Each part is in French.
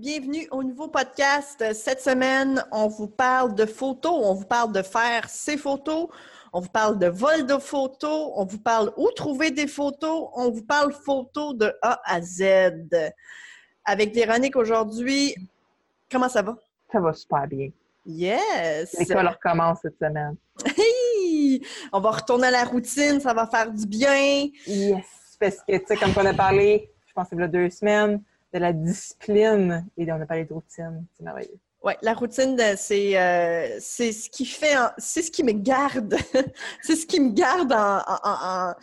Bienvenue au nouveau podcast. Cette semaine, on vous parle de photos, on vous parle de faire ses photos, on vous parle de vol de photos, on vous parle où trouver des photos, on vous parle photos de A à Z. Avec Véronique aujourd'hui, comment ça va? Ça va super bien. Yes! L'école recommence cette semaine? On va retourner à la routine, ça va faire du bien. Yes! Parce que, tu sais, comme on a parlé, je pense que c'est deux semaines, de la discipline et on a parlé de routine. C'est merveilleux. Oui, la routine, euh, c'est euh, c'est ce qui fait, c'est ce qui me garde, c'est ce qui me garde en, en, en,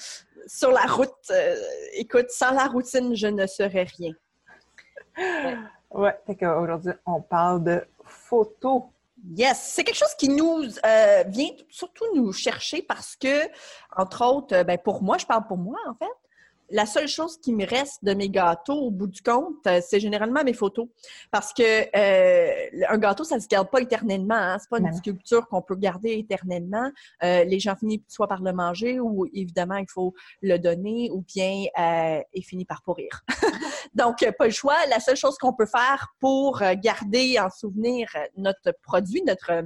sur la route. Euh, écoute, sans la routine, je ne serais rien. Ouais, fait qu'aujourd'hui, on parle de photos. Yes, c'est quelque chose qui nous euh, vient surtout nous chercher parce que, entre autres, ben pour moi, je parle pour moi en fait, la seule chose qui me reste de mes gâteaux au bout du compte, euh, c'est généralement mes photos. Parce que euh, un gâteau, ça ne se garde pas éternellement. Hein? C'est pas une sculpture qu'on peut garder éternellement. Euh, les gens finissent soit par le manger ou évidemment il faut le donner ou bien euh, il finit par pourrir. Donc, pas le choix. La seule chose qu'on peut faire pour garder en souvenir notre produit, notre,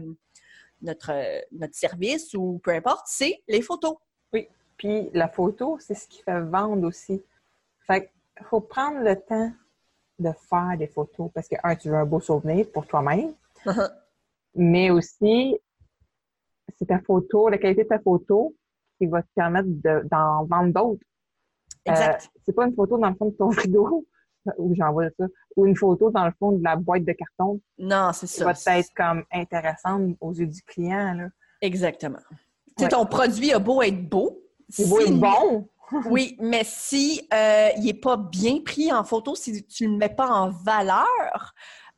notre, notre service ou peu importe, c'est les photos. Puis la photo, c'est ce qui fait vendre aussi. Fait qu'il faut prendre le temps de faire des photos parce que, un, tu veux un beau souvenir pour toi-même, mais aussi, c'est ta photo, la qualité de ta photo qui va te permettre d'en vendre d'autres. Exact. Euh, c'est pas une photo dans le fond de ton frigo où j'envoie ça, ou une photo dans le fond de la boîte de carton. Non, c'est ça. Qui va être comme intéressante aux yeux du client. Là. Exactement. Tu sais, ton produit a beau être beau, c'est beau bon. oui, mais si euh, il n'est pas bien pris en photo, si tu ne le mets pas en valeur,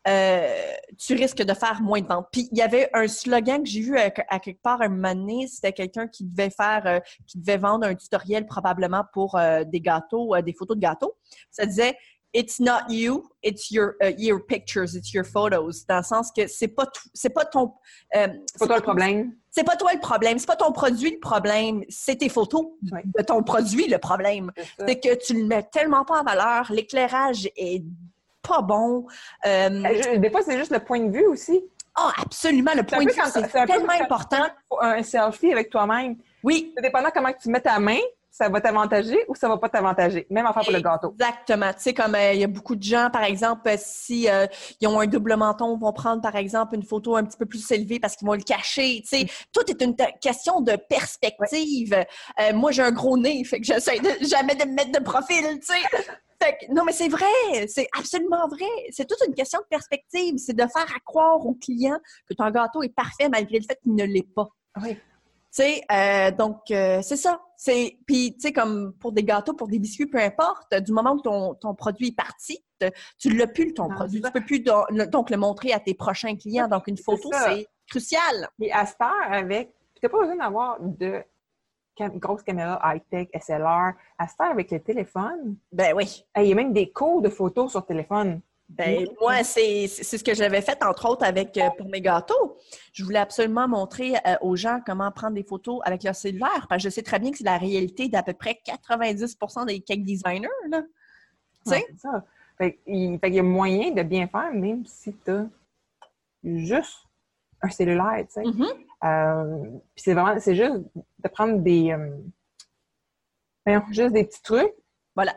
euh, tu risques de faire moins de ventes. Puis il y avait un slogan que j'ai vu à, à, quelque part un moment donné, c'était quelqu'un qui devait faire, euh, qui devait vendre un tutoriel probablement pour euh, des gâteaux, des photos de gâteaux. Ça disait It's not you, it's your uh, your pictures, it's your photos. Dans le sens que c'est pas c'est pas ton. C'est pas toi le problème. C'est pas toi le problème, c'est pas ton produit le problème, c'est tes photos oui. de ton produit le problème. C'est que tu le mets tellement pas en valeur, l'éclairage est pas bon. Euh, des fois, c'est juste le point de vue aussi. Ah, oh, absolument, le point de vue, c'est tellement important. Un selfie avec toi-même. Oui. C'est dépendant comment tu mets ta main, ça va t'avantager ou ça va pas t'avantager? Même affaire pour le gâteau. Exactement. Tu sais, comme il euh, y a beaucoup de gens, par exemple, si euh, ils ont un double menton, vont prendre, par exemple, une photo un petit peu plus élevée parce qu'ils vont le cacher. Tu sais, mm. tout est une question de perspective. Ouais. Euh, moi, j'ai un gros nez, fait que j'essaie de, jamais de me mettre de profil, tu sais. Non, mais c'est vrai, c'est absolument vrai. C'est toute une question de perspective. C'est de faire à croire au client que ton gâteau est parfait malgré le fait qu'il ne l'est pas. Oui. Tu sais, euh, donc euh, c'est ça. C'est puis tu sais comme pour des gâteaux, pour des biscuits, peu importe. Du moment où ton, ton produit est parti, tu l'as plus ton produit. Tu peux plus donc, donc le montrer à tes prochains clients. Donc une photo, c'est crucial. Et à cette heure, avec, tu n'as pas besoin d'avoir de cam grosse caméra high-tech, SLR. À cette heure, avec le téléphone, ben oui. Il y a même des cours de photos sur téléphone. Ben, moi, c'est ce que j'avais fait, entre autres, avec euh, pour mes gâteaux. Je voulais absolument montrer euh, aux gens comment prendre des photos avec leur cellulaire, parce que je sais très bien que c'est la réalité d'à peu près 90% des cake designers. Là. Tu sais? c'est ça. Fait, il, fait y a moyen de bien faire, même si tu as juste un cellulaire, tu sais. Mm -hmm. euh, c'est vraiment, c'est juste de prendre des, ben, juste des petits trucs. Voilà.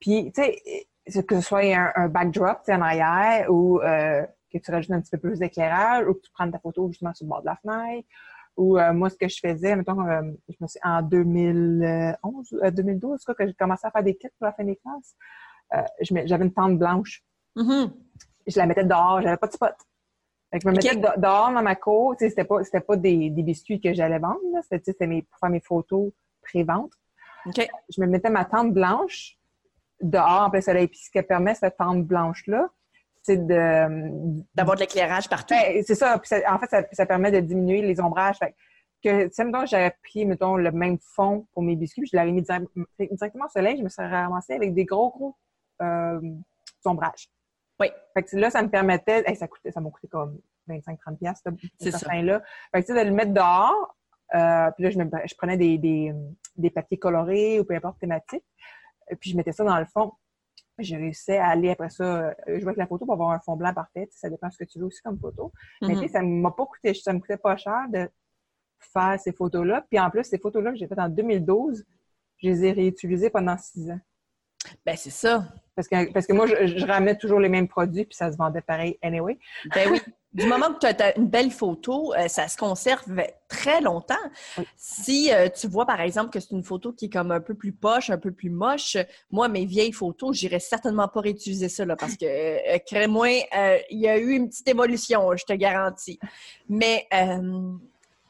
Puis, tu sais, que ce soit un, un backdrop en arrière ou euh, que tu rajoutes un petit peu plus d'éclairage ou que tu prennes ta photo justement sur le bord de la fenêtre. Ou euh, moi, ce que je faisais, mettons, euh, je me suis en 2011, 2012, quoi, que j'ai commencé à faire des kits pour la fin des classes, j'avais une tente blanche. Mm -hmm. Je la mettais dehors, j'avais pas de spot. Fait que je me mettais okay. dehors dans ma cour. C'était pas, c'était pas des, des biscuits que j'allais vendre. C'était mes, pour faire mes photos pré-vente. Okay. Je me mettais ma tente blanche dehors en plein soleil. Puis ce que permet cette tente blanche-là, de d'avoir de l'éclairage partout. Ben, c'est ça. Puis en fait, ça, permet de diminuer les ombrages. Fait que, tu mettons, j'avais pris, mettons, le même fond pour mes biscuits, je l'avais mis directement au soleil, je me serais ramassée avec des gros, gros euh, ombrages. Oui. Fait que là, ça me permettait, ça coûtait, ça m'a coûté comme 25-30 pièces ce là Fait que, de le mettre dehors, euh, puis là, je, me, je prenais des, des, des, papiers colorés ou peu importe thématique, puis je mettais ça dans le fond. J'ai réussi à aller après ça euh, jouer avec la photo pour avoir un fond blanc parfait. Ça dépend de ce que tu veux aussi comme photo. Mais tu sais, mm-hmm. ça m'a pas coûté, ça me coûtait pas cher de faire ces photos-là. Puis en plus, ces photos-là que j'ai faites en 2012, je les ai réutilisées pendant six ans. Ben, c'est ça. Parce que, parce que moi, je, je, ramenais toujours les mêmes produits, puis ça se vendait pareil anyway. Ben oui. Du moment que tu as une belle photo, euh, ça se conserve très longtemps. Si euh, tu vois, par exemple, que c'est une photo qui est comme un peu plus poche, un peu plus moche, moi, mes vieilles photos, j'irais certainement pas réutiliser ça, là, parce que, euh, crée-moi, il y a eu une petite évolution, je te garantis. Mais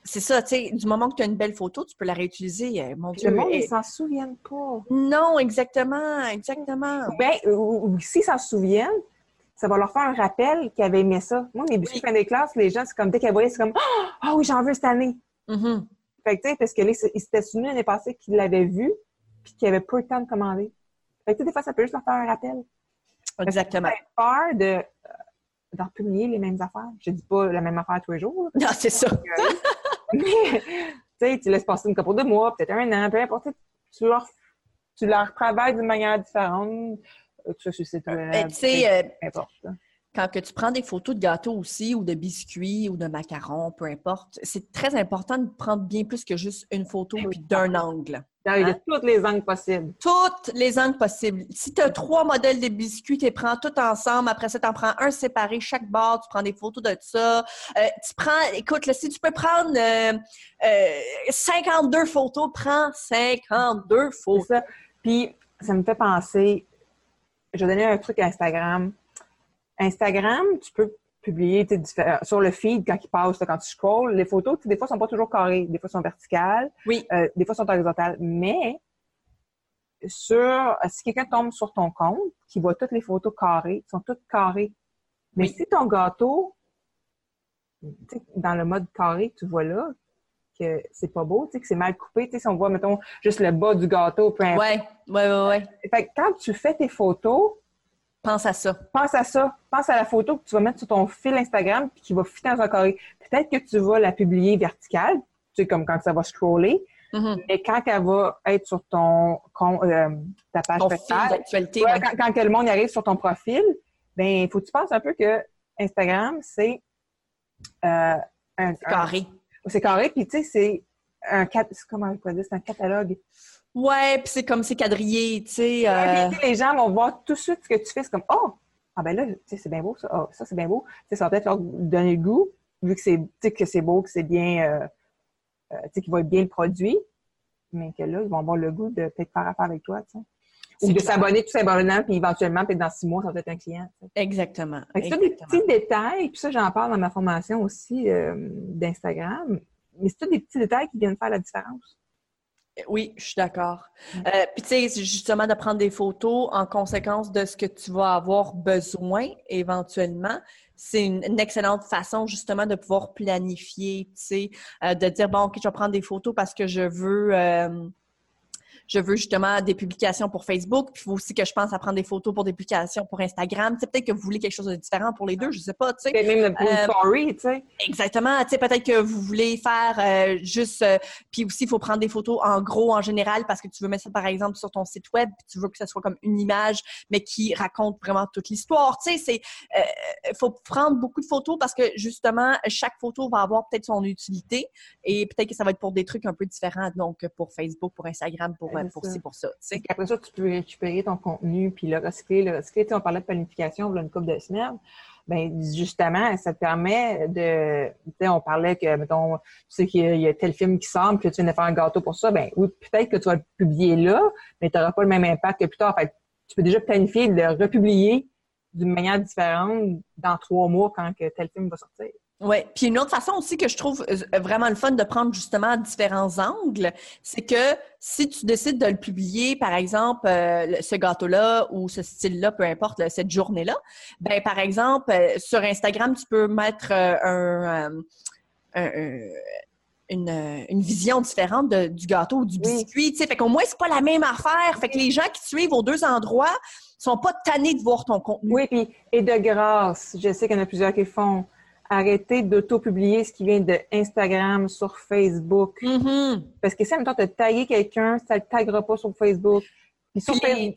c'est ça, tu sais, du moment que tu as une belle photo, tu peux la réutiliser. Euh, mon Dieu. Le monde, ils s'en souviennent pas. Non, exactement, exactement. Ben, s'ils s'en souviennent, ça va leur faire un rappel qu'ils avaient aimé ça. Moi, mes biscuits fin des classes, les gens, c'est comme dès qu'ils voyaient, c'est comme Ah oui, j'en veux cette année. Mm-hmm. Fait que, tu sais, parce que là, ils s'étaient souvenus l'année passée qu'ils l'avaient vu, puis qu'ils n'avaient pas eu le temps de commander. Fait que, des fois, ça peut juste leur faire un rappel. Exactement. J'ai peur de euh, d'en publier les mêmes affaires. Je dis pas la même affaire tous les jours. Non, c'est ça. Mais, tu laisses passer une couple de mois, peut-être un an, peu importe. Tu leur, tu leur travailles d'une manière différente. Euh, tu sais, ben, tu sais, euh, quand que tu prends des photos de gâteaux aussi, ou de biscuits, ou de macarons, peu importe, c'est très important de prendre bien plus que juste une photo puis d'un angle. Il y a toutes les angles possibles. Toutes les angles possibles. Si tu as trois modèles de biscuits, tu les prends tous ensemble. Après ça, tu en prends un séparé, chaque barre, tu prends des photos de ça. Euh, tu prends, écoute, là, si tu peux prendre 52 photos, prends 52 photos. Puis, ça me fait penser, je vais donner un truc à Instagram. Instagram, tu peux publier sur le feed quand il passe, quand tu scrolls, les photos, des fois, sont pas toujours carrées, des fois, sont verticales, oui. Euh, des fois, sont horizontales. Mais sur si quelqu'un tombe sur ton compte, qui voit toutes les photos carrées, sont toutes carrées. Mais si ton gâteau, dans le mode carré tu vois là, que c'est pas beau, que c'est mal coupé, si on voit, mettons, juste le bas du gâteau, peu importe. Ouais, ouais, ouais, ouais. Fait quand tu fais tes photos, Pense à ça. Pense à ça. Pense à la photo que tu vas mettre sur ton fil Instagram puis qui va fitter dans un carré. Peut-être que tu vas la publier verticale, tu sais, comme quand ça va scroller. Mm-hmm. Mais quand elle va être sur ton euh, ta page d'actualité, quand, le monde arrive sur ton profil, ben il faut que tu penses un peu que Instagram, c'est euh, un, carré. C'est carré, puis tu sais, c'est un, comment c'est un catalogue. Ouais, puis c'est comme c'est quadrillé, tu sais. Euh... les gens vont voir tout de suite ce que tu fais. C'est comme, oh, ah ben là, tu sais, c'est bien beau, ça. Oh, ça, c'est bien beau. Tu sais, ça va peut-être leur donner le goût, vu que c'est, que c'est beau, que c'est bien, euh, euh, tu sais, qu'ils être bien le produit. Mais que là, ils vont avoir le goût de peut-être faire affaire avec toi, tu sais. Ou de s'abonner tout simplement, puis éventuellement, peut-être dans six mois, ça va être un client. Exactement. C'est des petits détails, puis ça, j'en parle dans ma formation aussi euh, d'Instagram. Mais c'est tous des petits détails qui viennent faire la différence. Oui, je suis d'accord. Mm. Euh, puis tu sais, justement de prendre des photos en conséquence de ce que tu vas avoir besoin éventuellement, c'est une, excellente façon justement de pouvoir planifier, tu sais, euh, de dire bon, ok, je vais prendre des photos parce que je veux. Euh, je veux justement des publications pour Facebook, puis il faut aussi que je pense à prendre des photos pour des publications pour Instagram. Tu sais, peut-être que vous voulez quelque chose de différent pour les deux, je sais pas, tu sais. Même une euh, story, tu sais. Exactement, tu sais, peut-être que vous voulez faire euh, juste, euh, puis aussi, il faut prendre des photos en gros, en général, parce que tu veux mettre ça, par exemple, sur ton site web, puis tu veux que ça soit comme une image, mais qui raconte vraiment toute l'histoire. Tu sais, c'est, il faut prendre beaucoup de photos parce que, justement, chaque photo va avoir peut-être son utilité et peut-être que ça va être pour des trucs un peu différents, donc pour Facebook, pour Instagram, pour pour ci, pour ça. Après ça, tu peux récupérer ton contenu puis le recycler. Le recycler, on parlait de planification il une couple de semaines. Ben justement, ça te permet de, tu sais, on parlait que, mettons, tu sais qu'il y, a tel film qui semble que tu viens de faire un gâteau pour ça, ben oui, peut-être que tu vas le publier là, mais tu n'auras pas le même impact que plus tard. Fait tu peux déjà planifier de le republier d'une manière différente dans trois mois quand que tel film va sortir. Oui, puis une autre façon aussi que je trouve euh, vraiment le fun de prendre justement différents angles, c'est que si tu décides de le publier, par exemple, euh, ce gâteau-là ou ce style-là, peu importe, cette journée-là, ben par exemple, euh, sur Instagram, tu peux mettre un, une, vision différente du gâteau ou du biscuit, tu sais, fait qu'au moins, c'est pas la même affaire, fait que les gens qui suivent aux deux endroits sont pas tannés de voir ton contenu. Oui, puis et de grâce, je sais qu'il y en a plusieurs qui font arrêter d'auto-publier ce qui vient de Instagram sur Facebook. Mm-hmm. Parce que si, en même temps, tu as tagué quelqu'un, ça ne le taguera pas sur Facebook. Puis sur les,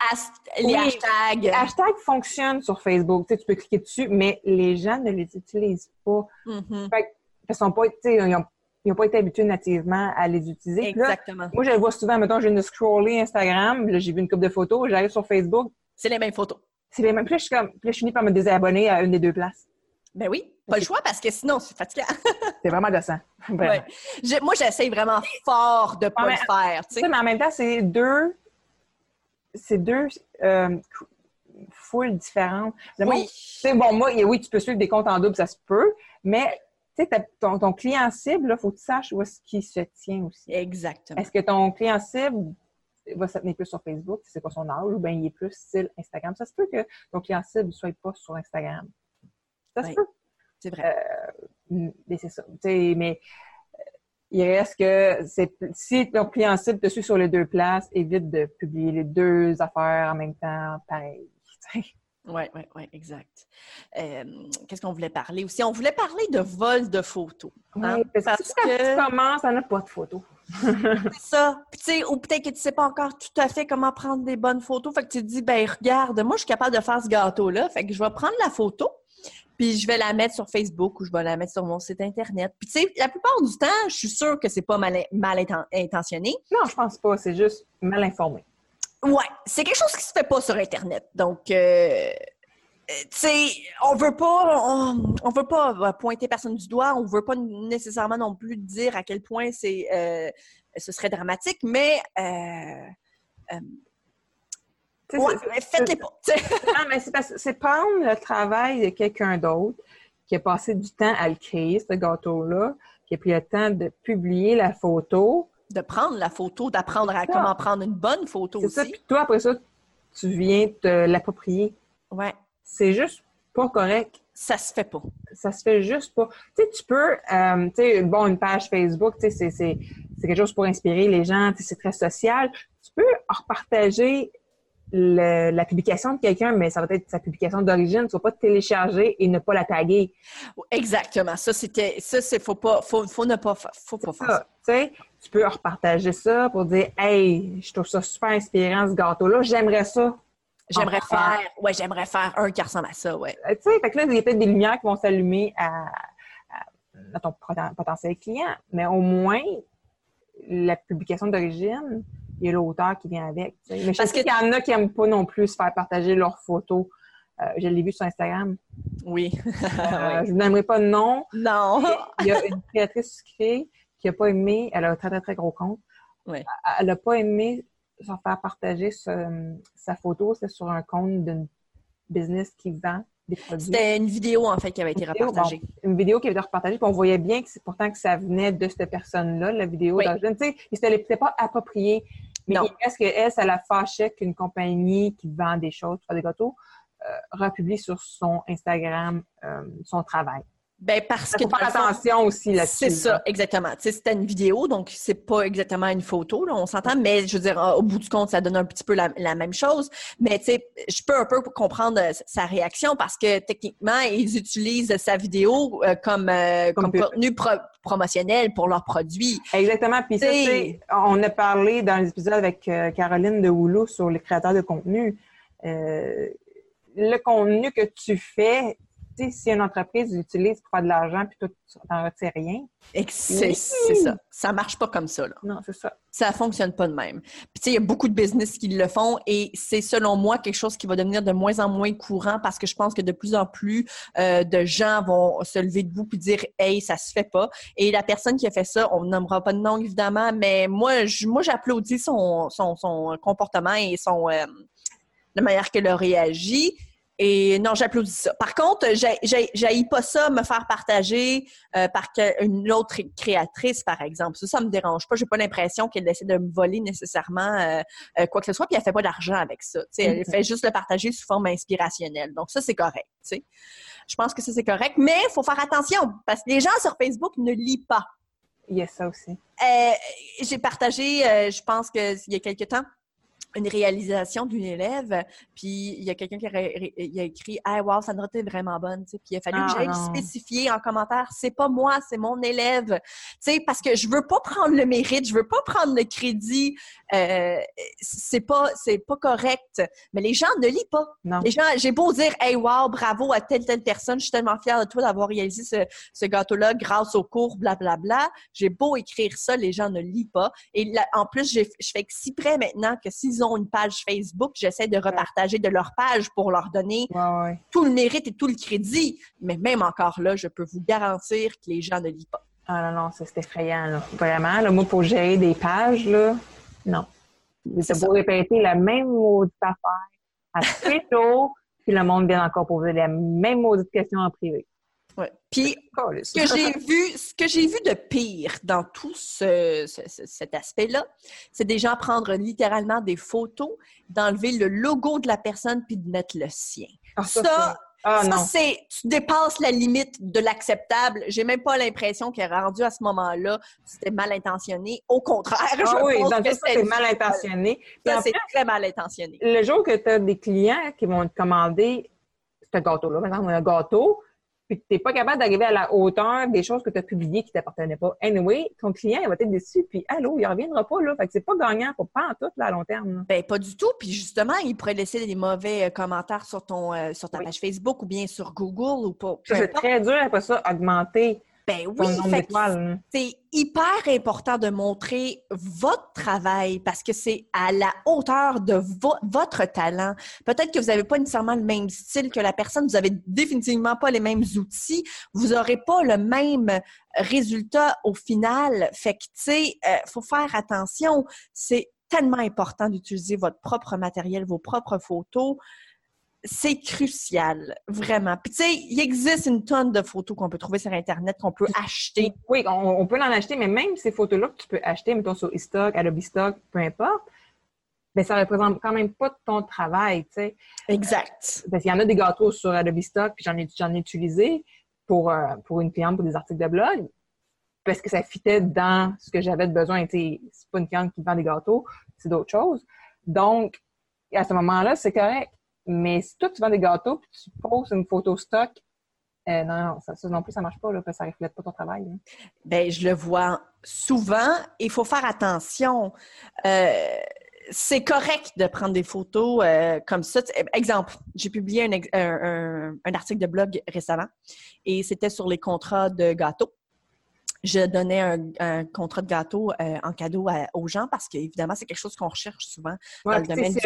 les hashtags. Les hashtags fonctionnent sur Facebook. Tu, sais, tu peux cliquer dessus, mais les gens ne les utilisent pas. Mm-hmm. fait, ils sont pas, ils n'ont pas été habitués nativement à les utiliser. Exactement. moi, je le vois souvent, mettons, je viens de scroller Instagram, là, j'ai vu une couple de photos, j'arrive sur Facebook. C'est les mêmes photos. C'est les mêmes. Puis là, je suis comme, puis là, je finis par me désabonner à une des deux places. Ben oui, pas le choix parce que sinon, c'est fatigant. c'est vraiment décent. Ouais. moi, j'essaye vraiment fort de pas le faire. Mais en même temps, c'est deux, c'est deux euh, foules différentes. Oui. Moi, bon, moi, oui, tu peux suivre des comptes en double, ça se peut, mais tu sais, ton, ton, client cible, il faut que tu saches où est-ce qu'il se tient aussi. Exactement. Est-ce que ton client cible va se tenir plus sur Facebook, c'est pas son âge, ou bien il est plus style Instagram? Ça se peut que ton client cible ne soit pas sur Instagram. Ça se peut. C'est vrai. Euh, mais c'est ça. mais euh, il reste que si ton client cible te suit sur les deux places, évite de publier les deux affaires en même temps, pareil. Oui, oui, oui, exact. Euh, qu'est-ce qu'on voulait parler aussi? On voulait parler de vol de photos. Hein, parce, que, que... tu commences, on n'a pas de photos. c'est ça. ou peut-être que tu ne sais pas encore tout à fait comment prendre des bonnes photos. Fait que tu te dis, ben regarde, moi, je suis capable de faire ce gâteau-là. Fait que je vais prendre la photo, puis je vais la mettre sur Facebook ou je vais la mettre sur mon site Internet. Puis, tu sais, la plupart du temps, je suis sûre que c'est pas mal, mal intentionné. Non, je pense pas. C'est juste mal informé. Ouais, c'est quelque chose qui se fait pas sur Internet. Donc, euh, tu sais, on veut pas, on, veut pas euh, pointer personne du doigt, on veut pas nécessairement non plus dire à quel point c'est, euh, ce serait dramatique, mais faites-les pas. non, mais c'est prendre le travail de quelqu'un d'autre qui a passé du temps à le créer, ce gâteau-là, qui a pris le temps de publier la photo. De prendre la photo, d'apprendre à comment prendre une bonne photo aussi. C'est ça. Puis toi, après ça, tu viens te l'approprier. Ouais. C'est juste pas correct. Ça se fait pas. Ça se fait juste pas. Tu sais, tu peux, euh, tu sais, bon, une page Facebook, tu sais, c'est quelque chose pour inspirer les gens, c'est très social. Tu peux repartager la publication de quelqu'un, mais ça va être sa publication d'origine. Tu ne vas pas télécharger et ne pas la taguer. Exactement. Ça, c'était, ça, c'est, faut pas, faut, faut ne pas, faut pas faire ça. Tu sais, tu peux repartager ça pour dire, hey, je trouve ça super inspirant ce gâteau-là. J'aimerais ça. J'aimerais faire, ouais, j'aimerais faire un qui ressemble à ça, ouais. Euh, tu sais, fait que là, il y a peut-être des lumières qui vont s'allumer à, à ton potentiel client, mais au moins, la publication d'origine, il y a l'auteur qui vient avec. Mais Parce qu'il y en a qui n'aiment pas non plus se faire partager leurs photos. Euh, je l'ai vu sur Instagram. Oui. euh, Je vous n'aimerais pas de nom. Non. il y a une créatrice qui n'a pas aimé, elle a un très, très, très gros compte. Oui. Elle n'a pas aimé se faire partager sa photo. C'est sur un compte d'une business qui vend c'était une vidéo, en fait, qui avait été repartagée. une vidéo qui avait été repartagée, puis on voyait bien que c'est pourtant que ça venait de cette personne-là, la vidéo oui. Tu sais, il pas approprié. Mais est-ce qu'elle, ça la fâchait qu'une compagnie qui vend des choses, qui fait des gâteaux, euh, republie sur son Instagram euh, son travail? Ben parce que faire attention aussi là-dessus. C'est ça, exactement. Tu sais, c'était une vidéo, donc c'est pas exactement une photo, là, on s'entend, mais je veux dire, au bout du compte, ça donne un petit peu la, même chose. Mais tu sais, je peux un peu comprendre euh, sa réaction parce que techniquement, ils utilisent sa vidéo euh, comme, euh, comme, contenu promotionnel pour leurs produits. Exactement. Puis ça, on a parlé dans les épisodes avec Caroline de Houlou sur les créateurs de contenu. le contenu que tu fais, si une entreprise l'utilise pour faire de l'argent puis toi, tu n'en retires rien. C'est ça. Ça marche pas comme ça. Là. Non, c'est ça. Ça fonctionne pas de même. Puis, tu sais, il y a beaucoup de business qui le font et c'est, selon moi, quelque chose qui va devenir de moins en moins courant parce que je pense que de plus en plus euh, de gens vont se lever debout puis dire « Hey, ça se fait pas ». Et la personne qui a fait ça, on nommera pas de nom, évidemment, mais moi, moi j'applaudis son, son, son, comportement et son... Euh, la manière qu'elle a réagi Et non, j'applaudis ça. Par contre, j'ai pas ça me faire partager euh, par une autre créatrice, par exemple. Ça, ça me dérange pas. J'ai pas l'impression qu'elle essaie de me voler nécessairement euh, euh, quoi que ce soit, puis elle fait pas d'argent avec ça. elle mm-hmm. fait juste le partager sous forme inspirationnelle. Donc ça, c'est correct. Je pense que ça, c'est correct. Mais il faut faire attention parce que les gens sur Facebook ne lisent pas. Il y a ça aussi. j'ai partagé, je pense qu'il y a quelques temps, une réalisation d'une élève, puis il y a quelqu'un qui a, écrit « Ah, wow, Sandra, t'es vraiment bonne! » Puis il a fallu que ah, j'aille spécifier en commentaire « C'est pas moi, c'est mon élève! » Tu sais, parce que je veux pas prendre le mérite, je veux pas prendre le crédit, euh, c'est pas c'est pas correct. Mais les gens ne lisent pas. Les gens, j'ai beau dire « Hey, wow, bravo à telle, telle personne, je suis tellement fière de toi d'avoir réalisé ce, ce gâteau-là grâce au cours, blablabla. Bla, bla. » J'ai beau écrire ça, les gens ne lisent pas. Et en plus, je fais que si près maintenant que s'ils ont une page Facebook, j'essaie de repartager de leur page pour leur donner tout le mérite et tout le crédit. Mais même encore là, je peux vous garantir que les gens ne lisent pas. Ah non, non, c'est effrayant. Là. Vraiment, le moi, pour gérer des pages, là, non. C'est pour répéter la même maudite affaire à très tôt, puis le monde vient encore poser la même maudite question en privé. Ouais. Puis, ce que j'ai vu, ce que j'ai vu de pire dans tout ce, cet aspect-là, c'est des gens prendre littéralement des photos, d'enlever le logo de la personne puis de mettre le sien. Ah, ça, ah, ça, c'est, tu dépasses la limite de l'acceptable. J'ai même pas l'impression qu'elle est rendu à ce moment-là, c'était mal intentionné. Au contraire, ah, je oui, pense que c'est mal intentionné. C'est très mal intentionné. Le jour que tu as des clients qui vont te commander ce gâteau-là, maintenant, un gâteau, puis tu n'es pas capable d'arriver à la hauteur des choses que tu as publiées qui ne t'appartenaient pas. Anyway, ton client, il va être déçu, puis allô, il ne reviendra pas, là. Fait que c'est pas gagnant pour pas en tout, là, à long terme. Ben, pas du tout. Puis justement, il pourrait laisser des mauvais euh, commentaires sur ton euh, sur ta page Facebook ou bien sur Google ou pas. C'est très dur après ça, augmenter ben oui, c'est hyper important de montrer votre travail parce que c'est à la hauteur de votre talent. Peut-être que vous n'avez pas nécessairement le même style que la personne, vous n'avez définitivement pas les mêmes outils, vous n'aurez pas le même résultat au final. Fait que, tu sais, euh, faut faire attention. C'est tellement important d'utiliser votre propre matériel, vos propres photos c'est crucial, vraiment. Puis tu sais, il existe une tonne de photos qu'on peut trouver sur Internet, qu'on peut acheter. Oui, on, peut en acheter, mais même ces photos-là que tu peux acheter, mettons sur eStock, Adobe Stock, peu importe, ben ça représente quand même pas ton travail, tu sais. Exact. Parce qu'il y en a des gâteaux sur Adobe Stock, puis j'en ai, j'en ai utilisé pour, euh, pour une cliente, pour des articles de blog, parce que ça fitait dans ce que j'avais de besoin. Tu sais, c'est pas une cliente qui vend des gâteaux, c'est d'autres choses. Donc, à ce moment-là, c'est correct. Mais si toi, tu vends des gâteaux puis tu poses une photo stock, euh, non, non, ça, non plus, ça marche pas, là, parce que ça reflète pas ton travail. Bien, je le vois souvent. Il faut faire attention. Euh, c'est correct de prendre des photos euh, comme ça. Exemple, j'ai publié un, article de blog récemment et c'était sur les contrats de gâteaux je donnais un, contrat de gâteau euh, en cadeau aux gens parce qu'évidemment, c'est quelque chose qu'on recherche souvent dans le domaine du.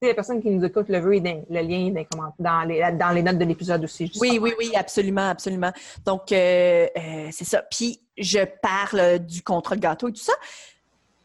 C'est la personne qui nous écoute le veut, le lien dans, dans, les, dans les notes de l'épisode aussi. Oui, oui, oui, absolument, absolument. Donc, euh, euh, c'est ça. Puis, je parle du contrat de gâteau et tout ça.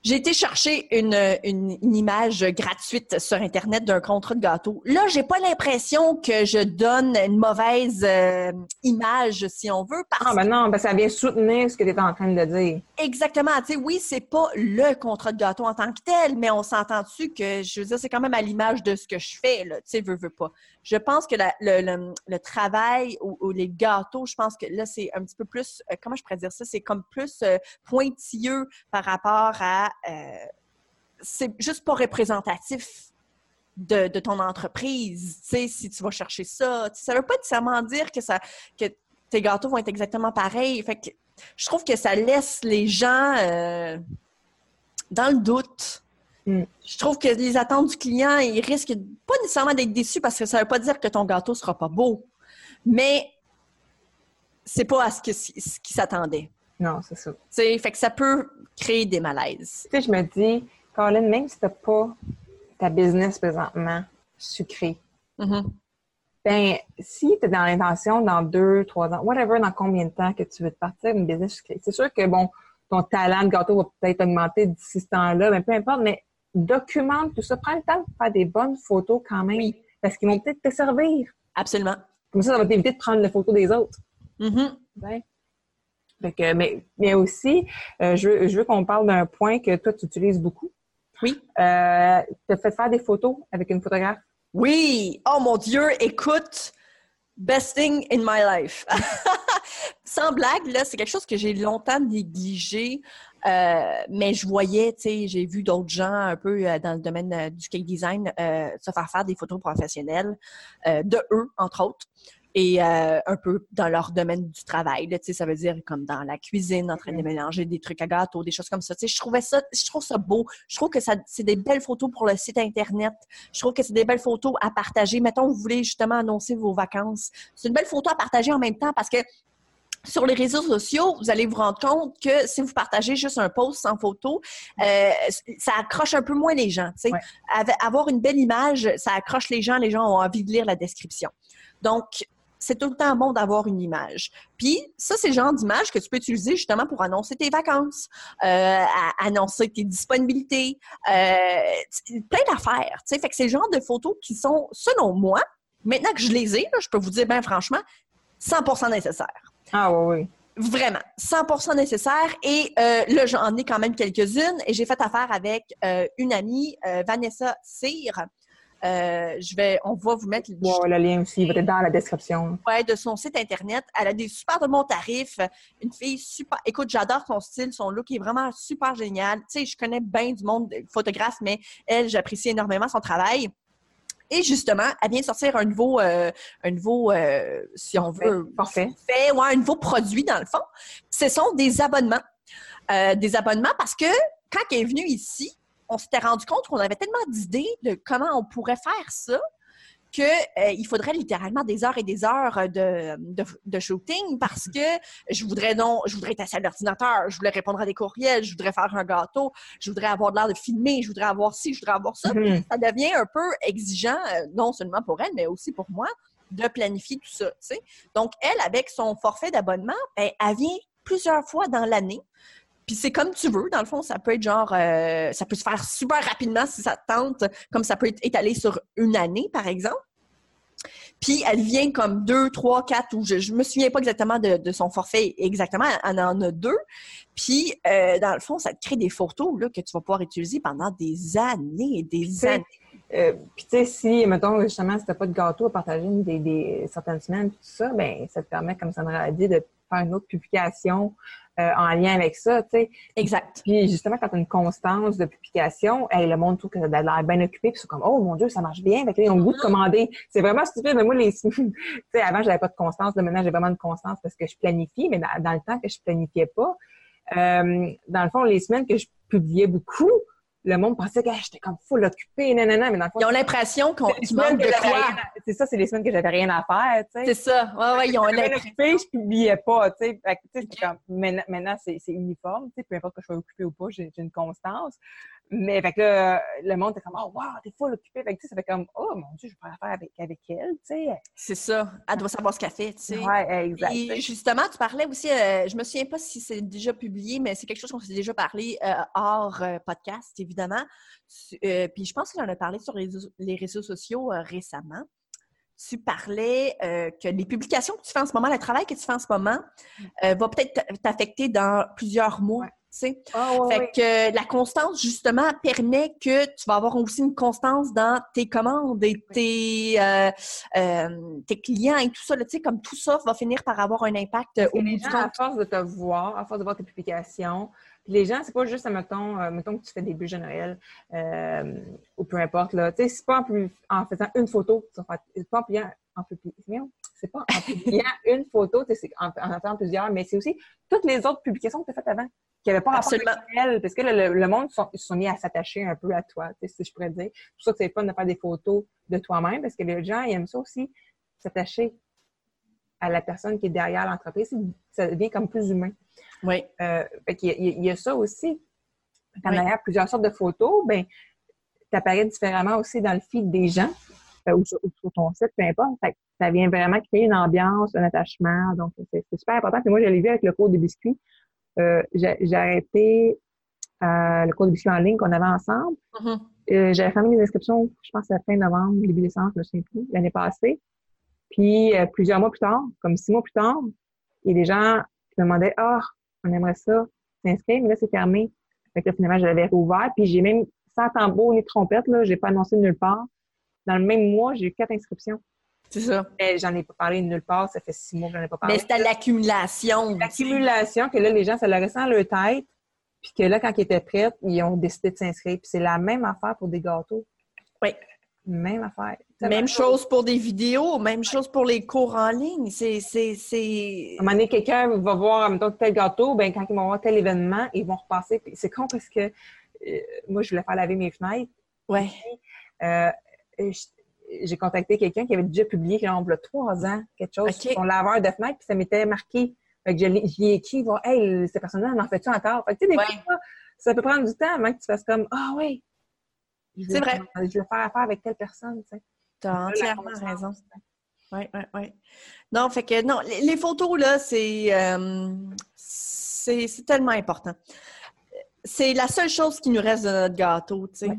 J'ai été chercher une, une, image gratuite sur Internet d'un contrat de gâteau. Là, j'ai pas l'impression que je donne une mauvaise euh, image, si on veut. Parce... Ah, ben non, ben ça vient soutenir ce que tu es en train de dire. Exactement. Tu sais, oui, c'est pas le contrat de gâteau en tant que tel, mais on s'entend dessus que, je veux dire, c'est quand même à l'image de ce que je fais, là. Tu sais, veux, veux pas. Je pense que le, travail ou, les gâteaux, je pense que là, c'est un petit peu plus, euh, comment je pourrais dire ça? C'est comme plus euh, pointilleux par rapport à euh, c'est juste pas représentatif de, ton entreprise, tu sais, si tu vas chercher ça. Ça veut pas nécessairement dire que, ça, que tes gâteaux vont être exactement pareils. Je trouve que ça laisse les gens euh, dans le doute. Mm. Je trouve que les attentes du client, ils risquent pas nécessairement d'être déçus parce que ça veut pas dire que ton gâteau sera pas beau. Mais c'est pas à ce qui s'attendait. Non, c'est ça. fait que ça peut créer des malaises. Tu sais, je me dis, Colin, même si t'as pas ta business présentement sucrée, mm-hmm. Ben, si tu es dans l'intention dans deux, trois ans, whatever, dans combien de temps que tu veux te partir une business c'est sûr que, bon, ton talent de gâteau va peut-être augmenter d'ici ce temps-là, mais peu importe, mais documente tout ça. Prends le temps de faire des bonnes photos quand même. parce qu'ils vont peut-être te servir. Absolument. Comme ça, ça va t'éviter de prendre les photos des autres. Mm-hmm. Ouais. Fait que, mais, mais aussi, euh, je veux, je veux qu'on parle d'un point que toi, tu utilises beaucoup. Oui. Euh, tu as fait faire des photos avec une photographe? Oui! Oh mon Dieu, écoute! Best thing in my life. Sans blague, là, c'est quelque chose que j'ai longtemps négligé, euh, mais je voyais, tu sais, j'ai vu d'autres gens un peu euh, dans le domaine euh, du cake design se faire faire des photos professionnelles de eux, entre autres, et euh, un peu dans leur domaine du travail. Là, ça veut dire comme dans la cuisine, en train de mélanger des trucs à gâteau, des choses comme ça. Je trouvais ça, je trouve ça beau. Je trouve que ça, c'est des belles photos pour le site internet. Je trouve que c'est des belles photos à partager. Mettons, vous voulez justement annoncer vos vacances. C'est une belle photo à partager en même temps parce que sur les réseaux sociaux, vous allez vous rendre compte que si vous partagez juste un post sans photo, euh, ça accroche un peu moins les gens. Ouais. Avoir une belle image, ça accroche les gens. Les gens ont envie de lire la description. Donc, c'est tout le temps bon d'avoir une image. Puis, ça, c'est le genre d'image que tu peux utiliser justement pour annoncer tes vacances, euh, annoncer tes disponibilités, euh, plein d'affaires. tu sais. Fait que c'est le genre de photos qui sont, selon moi, maintenant que je les ai, là, je peux vous dire, ben franchement, 100% nécessaires. Ah oui, oui. Vraiment, 100% nécessaire. Et euh, là, j'en ai quand même quelques-unes. Et j'ai fait affaire avec une amie, Vanessa Cyr. Euh, je vais, on va vous mettre le Bon, le lien aussi, il va être dans la description. ouais, de son site internet. Elle a des super de bons tarifs. Une fille super. Écoute, j'adore son style, son look est vraiment super génial. Tu sais, je connais bien du monde de photographe, mais elle, j'apprécie énormément son travail. Et justement, elle vient de sortir un nouveau, euh, un nouveau, euh, si on veut, Parfait. fait, ouais, un nouveau produit dans le fond. Ce sont des abonnements. Des abonnements parce que quand elle est venue ici, on s'était rendu compte qu'on avait tellement d'idées de comment on pourrait faire ça que euh, il faudrait littéralement des heures et des heures de, de, de shooting parce que je voudrais non, je voudrais être assis à l'ordinateur, je voudrais répondre à des courriels, je voudrais faire un gâteau, je voudrais avoir de l'air de filmer, je voudrais avoir ci, je voudrais avoir ça. Mhm. Ça devient un peu exigeant, euh, non seulement pour elle, mais aussi pour moi, de planifier tout ça. tu sais. Donc, elle, avec son forfait d'abonnement, ben, elle vient plusieurs fois dans l'année. Puis c'est comme tu veux. Dans le fond, ça peut être genre, euh, ça peut se faire super rapidement si ça te tente, comme ça peut être étalé sur une année, par exemple. Puis elle vient comme deux, trois, quatre, ou je, je me souviens pas exactement de, de son forfait exactement. Elle en a deux. Puis euh, dans le fond, ça te crée des photos là, que tu vas pouvoir utiliser pendant des années et des années. Euh, puis tu sais, si, mettons, justement, si t'as pas de gâteau à partager une des, des certaines semaines, puis tout ça, ben ça te permet, comme Sandra a dit, de faire une autre publication euh, en lien avec ça, tu sais. Exact. Puis justement, quand tu as une constance de publication, hey, le monde trouve que ça a l'air bien occupé, puis c'est comme Oh mon Dieu, ça marche bien, fait que là, ils ont le goût de commander. C'est vraiment stupide, mais moi, les tu sais, avant, j'avais pas de constance, là, maintenant j'ai vraiment une constance parce que je planifie, mais dans, dans le temps que je planifiais pas, euh, dans le fond, les semaines que je publiais beaucoup, le monde pensait que ah, j'étais comme full occupée, nanana, mais dans le fond, Ils ont l'impression qu'on tu manques que de quoi? C'est ça, c'est les semaines que j'avais rien à faire, tu sais. C'est ça. Ouais, ouais, ils ont l'impression. je publiais pas, tu sais. Fait comme, maintenant, maintenant, c'est, uniforme, tu sais, peu importe que je sois occupée ou pas, j'ai une constance. Mais, fait que là, le monde était comme, oh, wow, t'es full occupée. Fait que, ça fait comme, oh, mon Dieu, je vais faire avec, avec elle, tu sais. C'est ça. Elle doit savoir ce qu'elle fait, tu sais. Ouais, exact. Et justement, tu parlais aussi, euh, je me souviens pas si c'est déjà publié, mais c'est quelque chose qu'on s'est déjà parlé euh, hors euh, podcast, évidemment. Euh, puis je pense que j'en ai parlé sur les, réseaux- les réseaux sociaux récemment. Tu parlais que les publications que tu fais en ce moment, le travail que tu fais en ce moment, va peut-être t'affecter dans plusieurs mois. Ouais. Ah, Fait que la constance, justement, permet que tu vas avoir aussi une constance dans tes commandes et tes, euh, euh, tes clients et tout ça. là, Tu sais, comme tout ça va finir par avoir un impact au les gens, compte. à force de te voir, à force de voir tes publications, puis les gens, c'est pas juste, mettons, euh, mettons que tu fais des budgets de Noël, euh, ou peu importe, là. Tu sais, c'est pas en, plus- en faisant une photo, c'est pas en publiant, en publiant, c'est pas en publiant une photo, tu sais, c'est en, en en faisant plusieurs, mais c'est aussi toutes les autres publications que tu as faites avant, qui n'avaient pas rapport avec elle, parce que le, le monde sont, ils se sont mis à s'attacher un peu à toi, si je pourrais dire. C'est pour ça que c'est fun de faire des photos de toi-même, parce que les gens, ils aiment ça aussi, s'attacher à la personne qui est derrière l'entreprise. Ça devient comme plus humain. Oui. Euh, fait qu'il y, a- il y a ça aussi. Quand Oui. a plusieurs sortes de photos, ben, tu apparais différemment aussi dans le feed des gens ou, sur, ou sur ton site, peu importe. Fait que ça vient vraiment créer une ambiance, un attachement. Donc, c'est super important. Puis moi, je l'ai vu avec le cours des biscuits. Euh, J'ai arrêté euh, le cours de biscuits en ligne qu'on avait ensemble. Mhm. euh, j'avais fermé les inscriptions, je pense, à la fin novembre, début décembre, je me souviens plus, l'année passée. Puis, euh, plusieurs mois plus tard, comme six mois plus tard, il y a des gens qui me demandaient, ah, on aimerait ça s'inscrire, mais là, c'est fermé. Fait que là, finalement, je l'avais rouvert. Puis, j'ai même, sans tambour ni trompette, là, j'ai pas annoncé nulle part. Dans le même mois, j'ai eu quatre inscriptions. C'est ça. Mais j'en ai pas parlé nulle part. Ça fait six mois que j'en ai pas parlé. Mais c'était l'accumulation. L'accumulation que là, les gens, ça leur restait dans leur tête. Puis que là, quand ils étaient prêts, ils ont décidé de s'inscrire. Puis c'est la même affaire pour des gâteaux. Oui. Même affaire. Même chose pour des vidéos, même chose pour les cours en ligne. C'est, c'est, c'est... À un moment donné, quelqu'un va voir, mettons, tel gâteau, ben quand ils vont voir tel événement, ils vont repasser. Puis c'est con parce que euh, moi, je voulais faire laver mes fenêtres. Ouais. Euh, j'ai contacté quelqu'un qui avait déjà publié, il y a trois ans, quelque chose sur son laveur de fenêtres, puis ça m'était marqué. Fait que je l'ai écrit, voir, hey, cette personne-là, en fait-tu encore? Fait que, tu sais, des fois, ça peut prendre du temps avant que tu fasses comme, ah oui, c'est vrai. Je vais faire affaire avec telle personne, tu sais. Tu as entièrement raison. Oui, oui, oui. Non, fait que, non, les, photos, là, euh, c'est, c'est tellement important. C'est la seule chose qui nous reste de notre gâteau, tu sais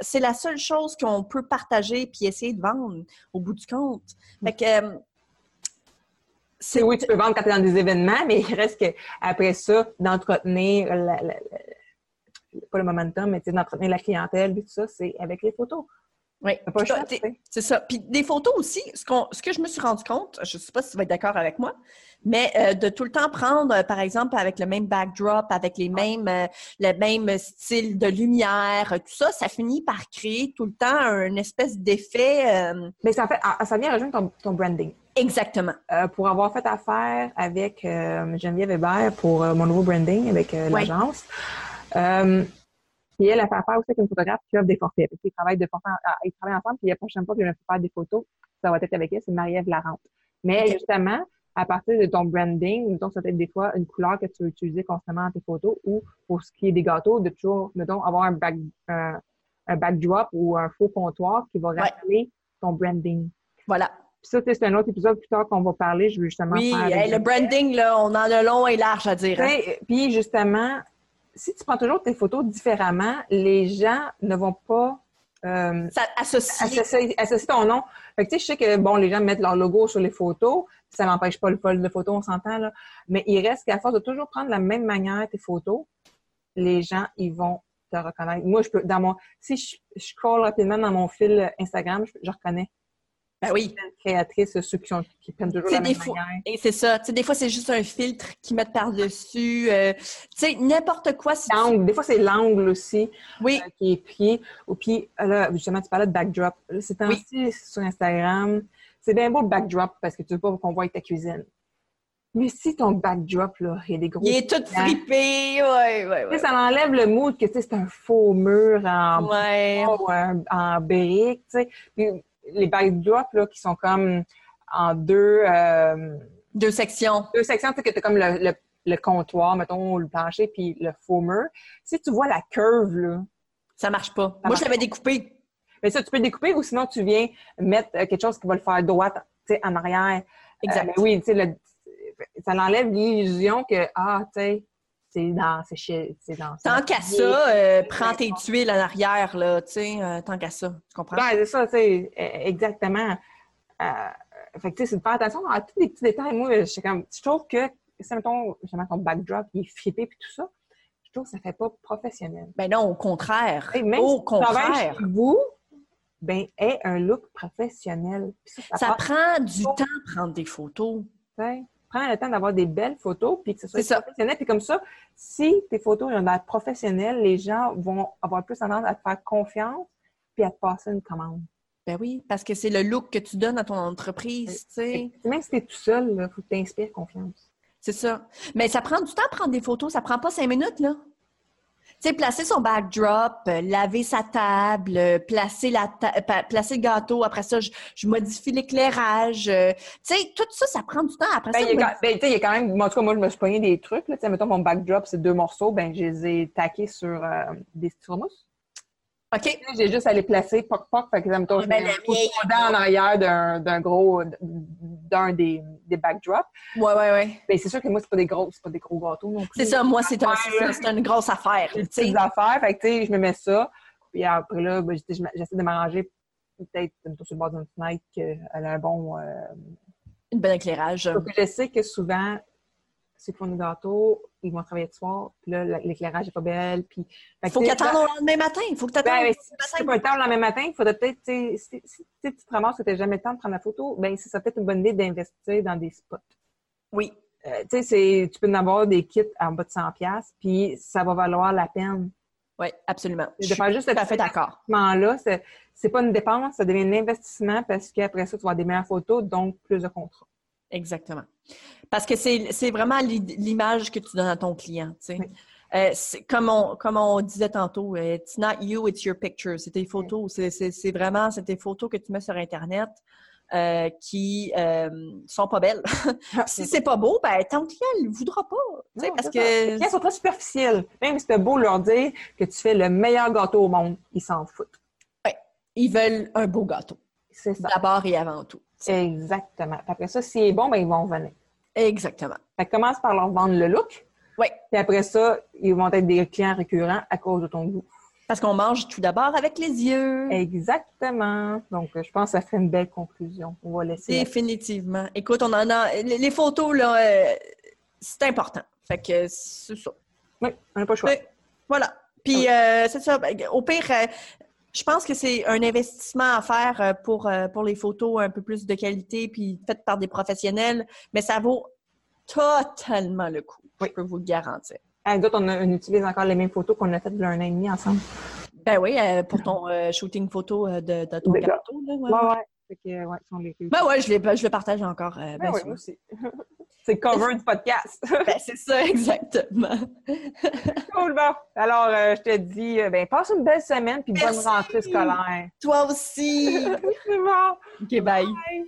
c'est la seule chose qu'on peut partager puis essayer de vendre au bout du compte. Fait que, euh, c'est oui, tu peux vendre quand tu es dans des événements, mais il reste qu'après ça, d'entretenir momentum, mais d'entretenir la clientèle tout ça, c'est avec les photos. Oui, c'est ça. Puis des photos aussi, ce, ce, que je me suis rendu compte, je ne sais pas si tu vas être d'accord avec moi, mais euh, de tout le temps prendre, euh, par exemple, avec le même backdrop, avec les mêmes, euh, le même style de lumière, tout ça, ça finit par créer tout le temps un espèce d'effet. Mais ça, fait, ah, ça vient rejoindre ton, branding. Exactement. pour avoir fait affaire avec Geneviève Hébert pour mon nouveau branding avec l'agence, puis elle a fait affaire aussi avec une photographe qui offre des forfaits. Puis ils travaillent, de forfait, ils travaillent ensemble. Puis la prochaine fois que je vais faire des photos, ça va être avec elle, c'est Marie-Ève Larente. Mais justement, à partir de ton branding, donc ça peut être des fois une couleur que tu veux utiliser constamment dans tes photos ou pour ce qui est des gâteaux, de toujours, mettons, avoir un, back, un, backdrop ou un faux comptoir qui va rappeler ton branding. Voilà. Puis ça, c'est un autre épisode plus tard qu'on va parler. Je veux justement Oui, le branding, là, on en a long et large à dire. Hein. Puis justement, si tu prends toujours tes photos différemment, les gens ne vont pas euh, ton nom. Fait que, tu sais, je sais que, bon, les gens mettent leur logo sur les photos, ça n'empêche pas le vol de photos, on s'entend, là. Mais il reste qu'à force de toujours prendre la même manière tes photos, les gens, ils vont te reconnaître. Moi, je peux, dans mon, si je, je scroll rapidement dans mon fil Instagram, je, reconnais. Ben oui. Créatrice, ceux qui, sont, qui prennent toujours la même fois, Et c'est ça. Tu sais, des fois, c'est juste un filtre qu'ils mettent par-dessus. Euh, tu sais, n'importe quoi. Si Des fois, c'est l'angle aussi oui. Euh, qui est pris. Ou puis, là, justement, tu parlais de backdrop. C'est ainsi sur Instagram, c'est bien beau le backdrop parce que tu veux pas qu'on voit ta cuisine. Mais si ton backdrop, là, il y a des gros... Il est tout fripé, ouais, ouais, ouais. Ça enlève le mood que, c'est un faux mur en ouais. ou en, brique, tu sais. Les backdrops, là, qui sont comme en deux... Euh, deux sections. Deux sections, tu sais, que t'as comme le, le, comptoir, mettons, le plancher, puis le faux mur. Si tu vois la curve, là... Ça marche pas. Moi, je l'avais découpé. Mais ça, tu peux le découper ou sinon tu viens mettre euh, quelque chose qui va le faire droit en arrière. Exact. Euh, oui, tu sais, ça enlève l'illusion que, ah, tu sais, c'est dans, c'est dans. Tant qu'à ça, euh, prends tes tuiles en arrière, là, tu sais, tant qu'à ça. Tu comprends? Ben, c'est ça, tu sais, e, exactement. fait que, tu sais, c'est de faire attention à tous les petits détails. Moi, je, comme, je trouve que, si, mettons, justement, ton backdrop, il est flippé et tout ça, je trouve que ça fait pas professionnel. Ben non, au contraire. au contraire. Chez vous, ben, ait un look professionnel. Ça, prend du temps de prendre des photos. Prends le temps d'avoir des belles photos, puis que ce soit professionnel. Puis comme ça, si tes photos ont l'air professionnelles, les gens vont avoir plus tendance à te faire confiance puis à te passer une commande. Ben oui, parce que c'est le look que tu donnes à ton entreprise, tu sais. Même si tu es tout seul, il faut que tu confiance. C'est ça. Mais ça prend du temps de prendre des photos. Ça prend pas cinq minutes, là. Sais, placer son backdrop, euh, laver sa table, euh, placer, la placer le gâteau. Après ça, je, modifie l'éclairage. Euh, tu sais, tout ça, ça prend du temps. Après ben, ça, il y, a, ben, il y a quand même... En tout cas, moi, je me suis pogné des trucs. Là. Mettons, mon backdrop, c'est deux morceaux. Ben, je les ai taqués sur des styromousse. OK. J'ai juste à les placer, poc, poc, fait que ça me ben, en arrière d'un gros, d'un des, des backdrops. Ouais, ouais, ouais. Ben, c'est sûr que moi, c'est pas des gros, c'est pas des gros gâteaux non plus. C'est ça, moi, c'est un, une grosse affaire. C'est une affaire, fait que, tu sais, je me mets ça. Puis après là, ben, j'essaie de m'arranger peut-être sur le bord d'une fenêtre qu'elle a un bon... euh, Une éclairage. Que je sais que souvent, ceux qui font des gâteaux, ils vont travailler le soir, puis là, l'éclairage n'est pas belle. Puis, Fait faut tu qu'ils attendent au lendemain matin. Il faut que tu attendes. si t'as pas le temps le lendemain matin, il faudrait peut-être, tu si, si, si tu te ramasses que tu n'as jamais le temps de prendre la photo, ben c'est ça peut-être une bonne idée d'investir dans des spots. Oui, Euh, tu sais, c'est- tu peux en avoir des kits en bas de 100$, puis ça va valoir la peine. oui, absolument. Je De suis faire juste tout à fait d'accord. investissement-là, c'est, c'est pas une dépense, ça devient un investissement parce qu'après ça, tu vas avoir des meilleures photos, donc plus de contrats. Exactement. Parce que c'est vraiment l'i- l'image que tu donnes à ton client. tu sais. Oui. Euh, comme, on, comme on disait tantôt, euh, it's not you, it's your picture. C'est tes photos. C'est- vraiment tes photos que tu mets sur Internet euh, qui euh, sont pas belles. si c'est pas beau, ben ton client ne le voudra pas. Non, parce ça. Les que clients sont très superficiels. Même si c'est beau leur dire que tu fais le meilleur gâteau au monde, ils s'en foutent. ils veulent un beau gâteau. C'est ça. D'abord et avant tout. Exactement. Après ça, s'il est bon, ben, ils vont venir. Exactement. Fait que commence par leur vendre le look. Oui. Puis après ça, ils vont être des clients récurrents à cause de ton goût. Parce qu'on mange tout d'abord avec les yeux. Exactement. Donc, je pense que ça fait une belle conclusion. On va laisser. Définitivement. Écoute, on en a. Les, photos, là, euh, c'est important. Fait que c'est ça. Oui, on n'a pas le choix. Voilà. Puis, euh, c'est ça. Ben, Au pire, euh, je pense que c'est un investissement à faire euh, pour, euh, pour les photos un peu plus de qualité, puis faites par des professionnels, mais ça vaut totalement le coup. Oui. Je peux vous le garantir. Ah, d'autres, on, on utilise encore les mêmes photos qu'on a faites il y a un an et demi ensemble. Ben oui, euh, pour ton shooting photo de, de ton. Là, ouais. Ouais, ouais. Fait que, ouais, les Ben ouais, je, l'ai- je le partage encore. euh, Ben moi aussi. C'est le cover du podcast. Ben, c'est ça, exactement. cool, bon. Alors, euh, je te dis, euh, ben, passe une belle semaine puis bonne rentrée scolaire. Toi aussi. C'est bon. OK, bye. Bye.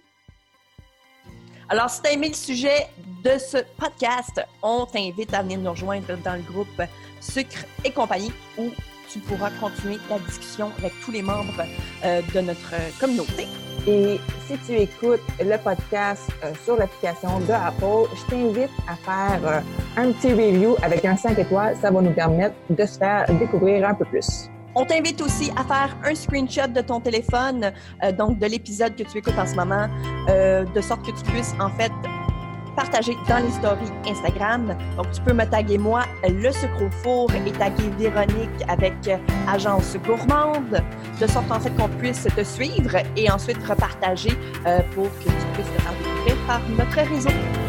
Alors, si tu as aimé le sujet de ce podcast, on t'invite à venir nous rejoindre dans le groupe Sucre et compagnie où tu pourras continuer la discussion avec tous les membres euh, de notre communauté. Et si tu écoutes le podcast euh, sur l'application de Apple, je t'invite à faire euh, un petit review avec un 5 étoiles. Ça va nous permettre de se faire découvrir un peu plus. On t'invite aussi à faire un screenshot de ton téléphone, euh, donc de l'épisode que tu écoutes en ce moment, de sorte que tu puisses en fait partager dans les stories Instagram. Donc tu peux me taguer moi, le sucre au four, et taguer Véronique avec euh, Agence Gourmande, de sorte en fait qu'on puisse te suivre et ensuite repartager euh, pour que tu puisses te faire découvrir par notre réseau.